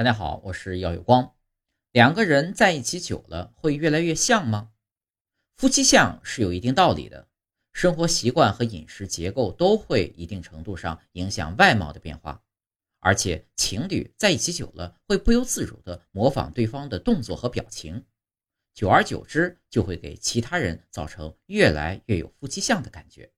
大家好，我是耀有光。两个人在一起久了，会越来越像吗？夫妻相是有一定道理的，生活习惯和饮食结构都会一定程度上影响外貌的变化，而且情侣在一起久了，会不由自主地模仿对方的动作和表情，久而久之就会给其他人造成越来越有夫妻相的感觉。